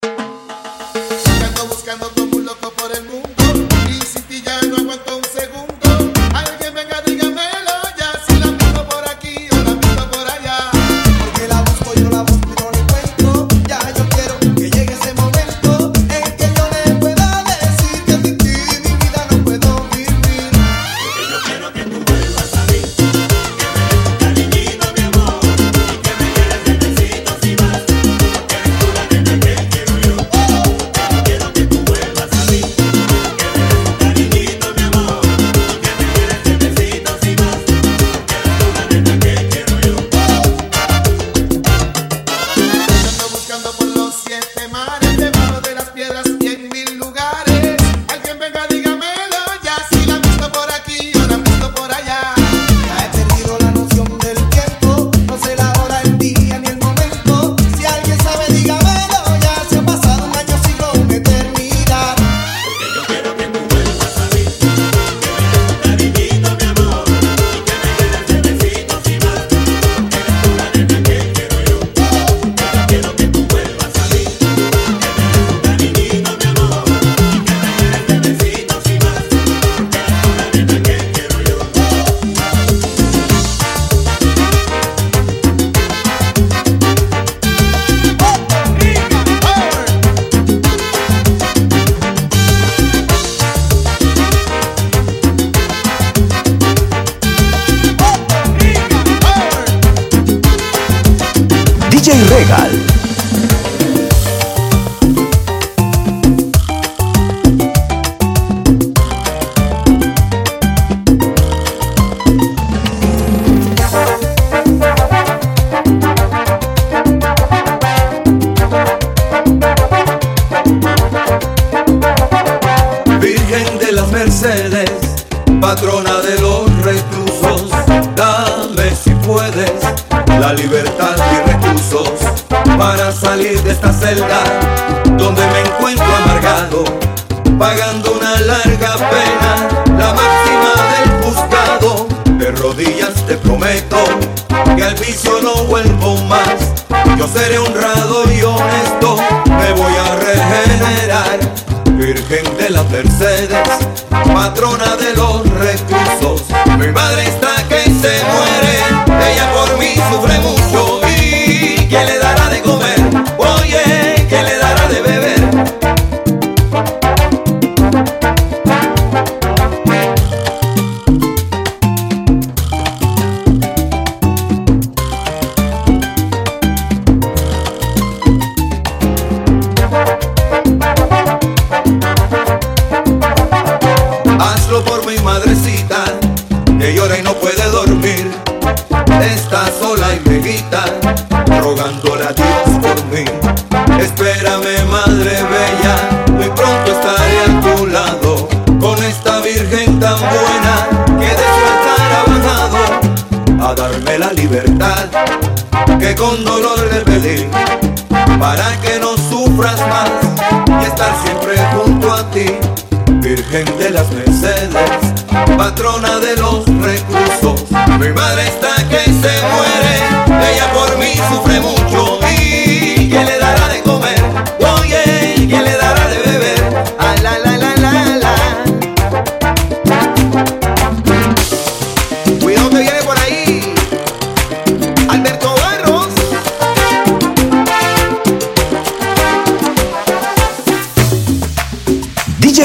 Ando buscando Regal. honrado y honesto, me voy a regenerar. Virgen de las Mercedes, patrona de los reclusos, mi madre está.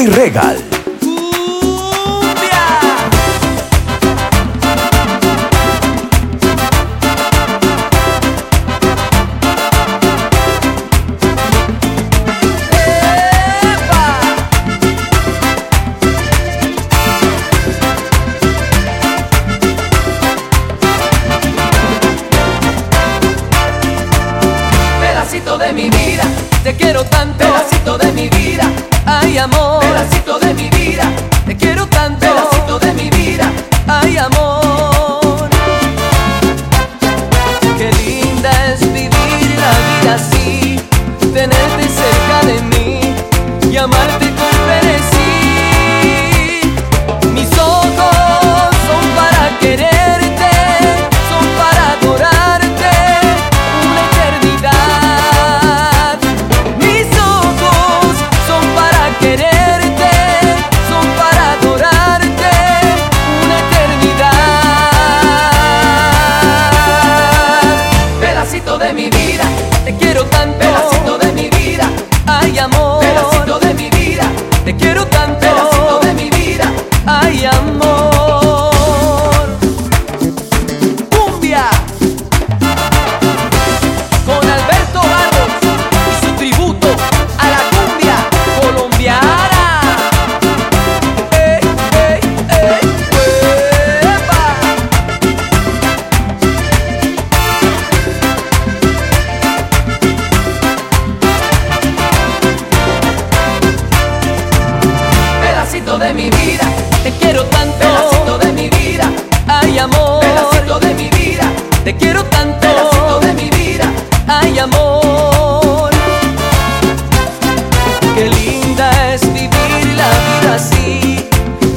Regal.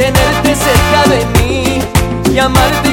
Tenerte cerca de mí y amarte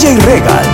DJ Regal,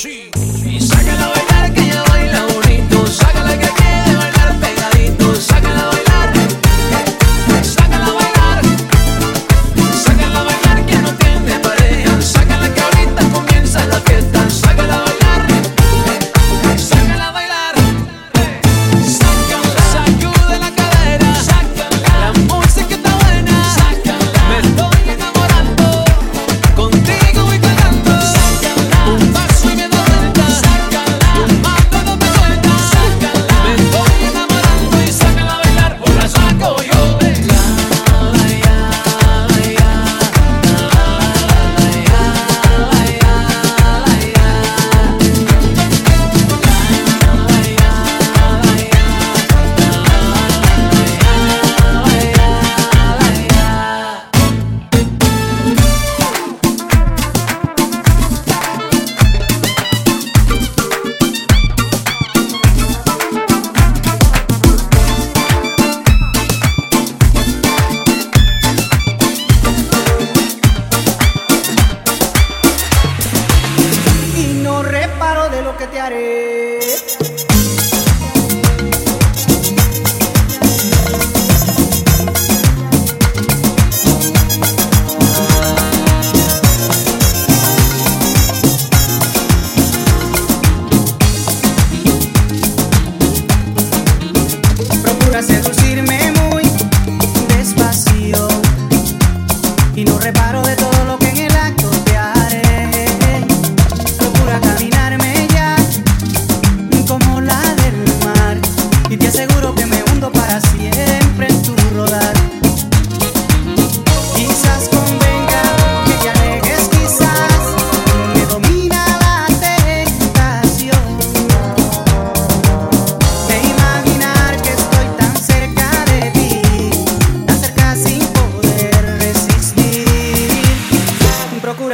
she.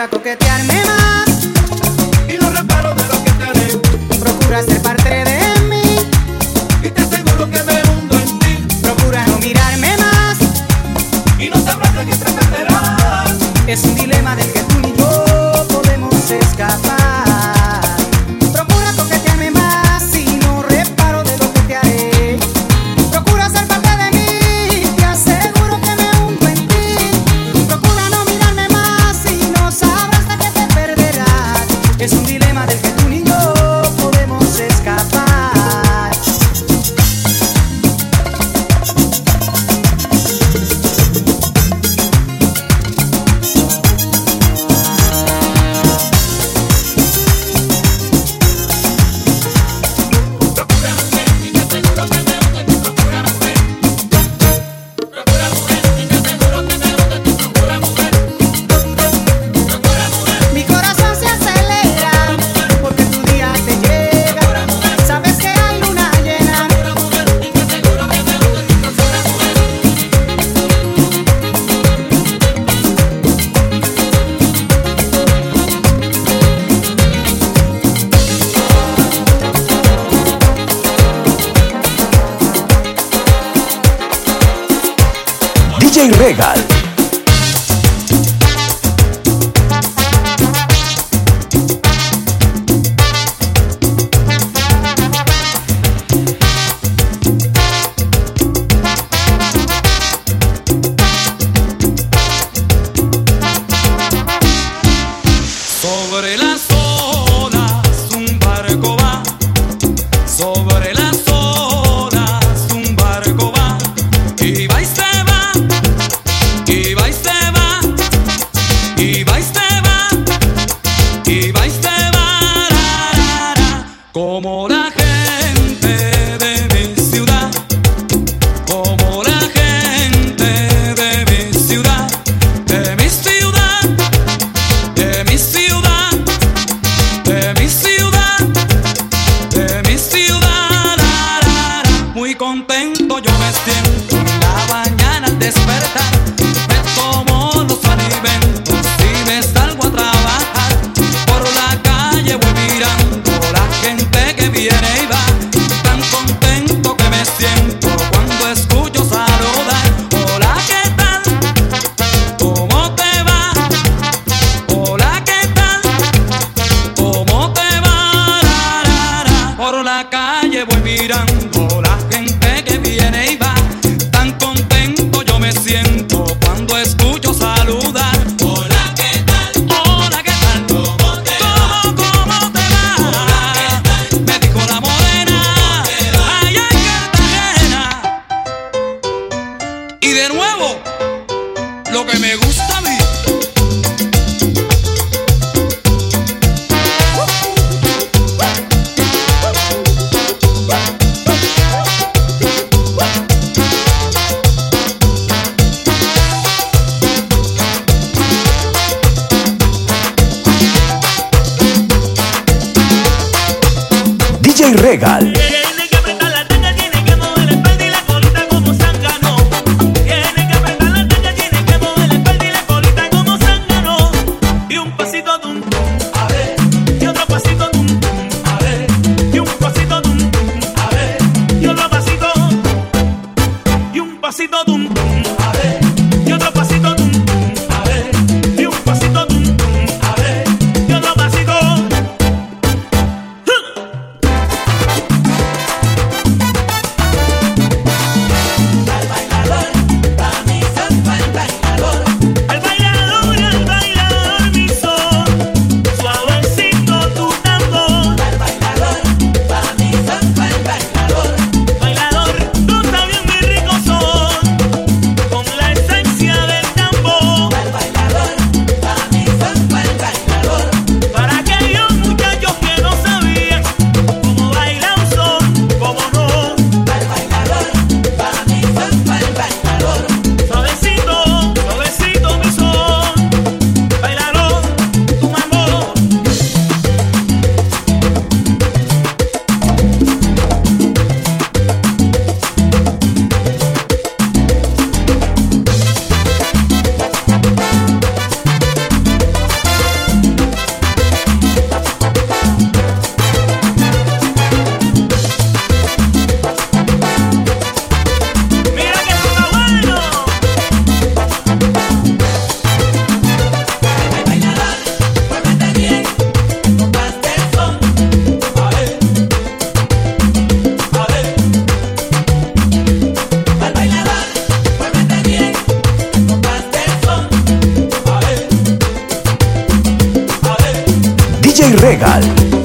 coquetearme DJ DJ Regal.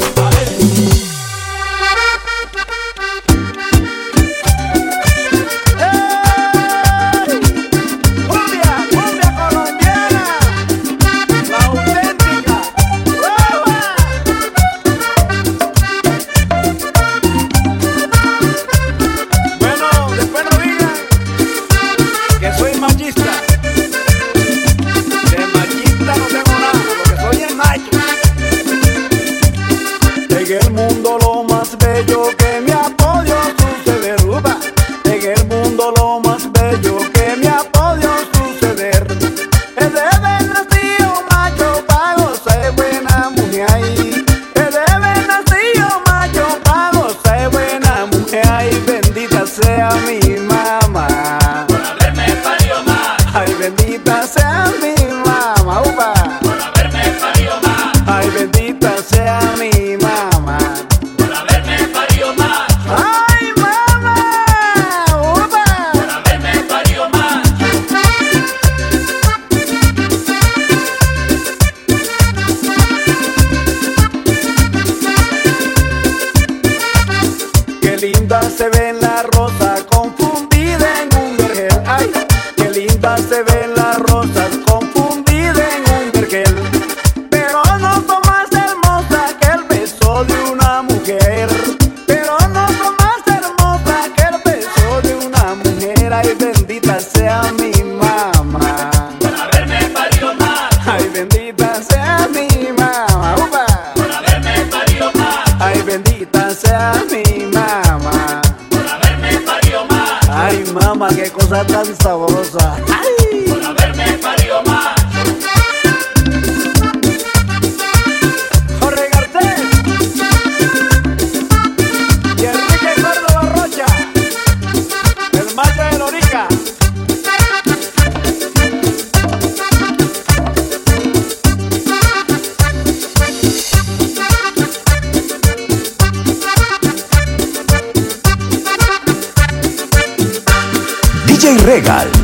Regal.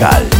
DJ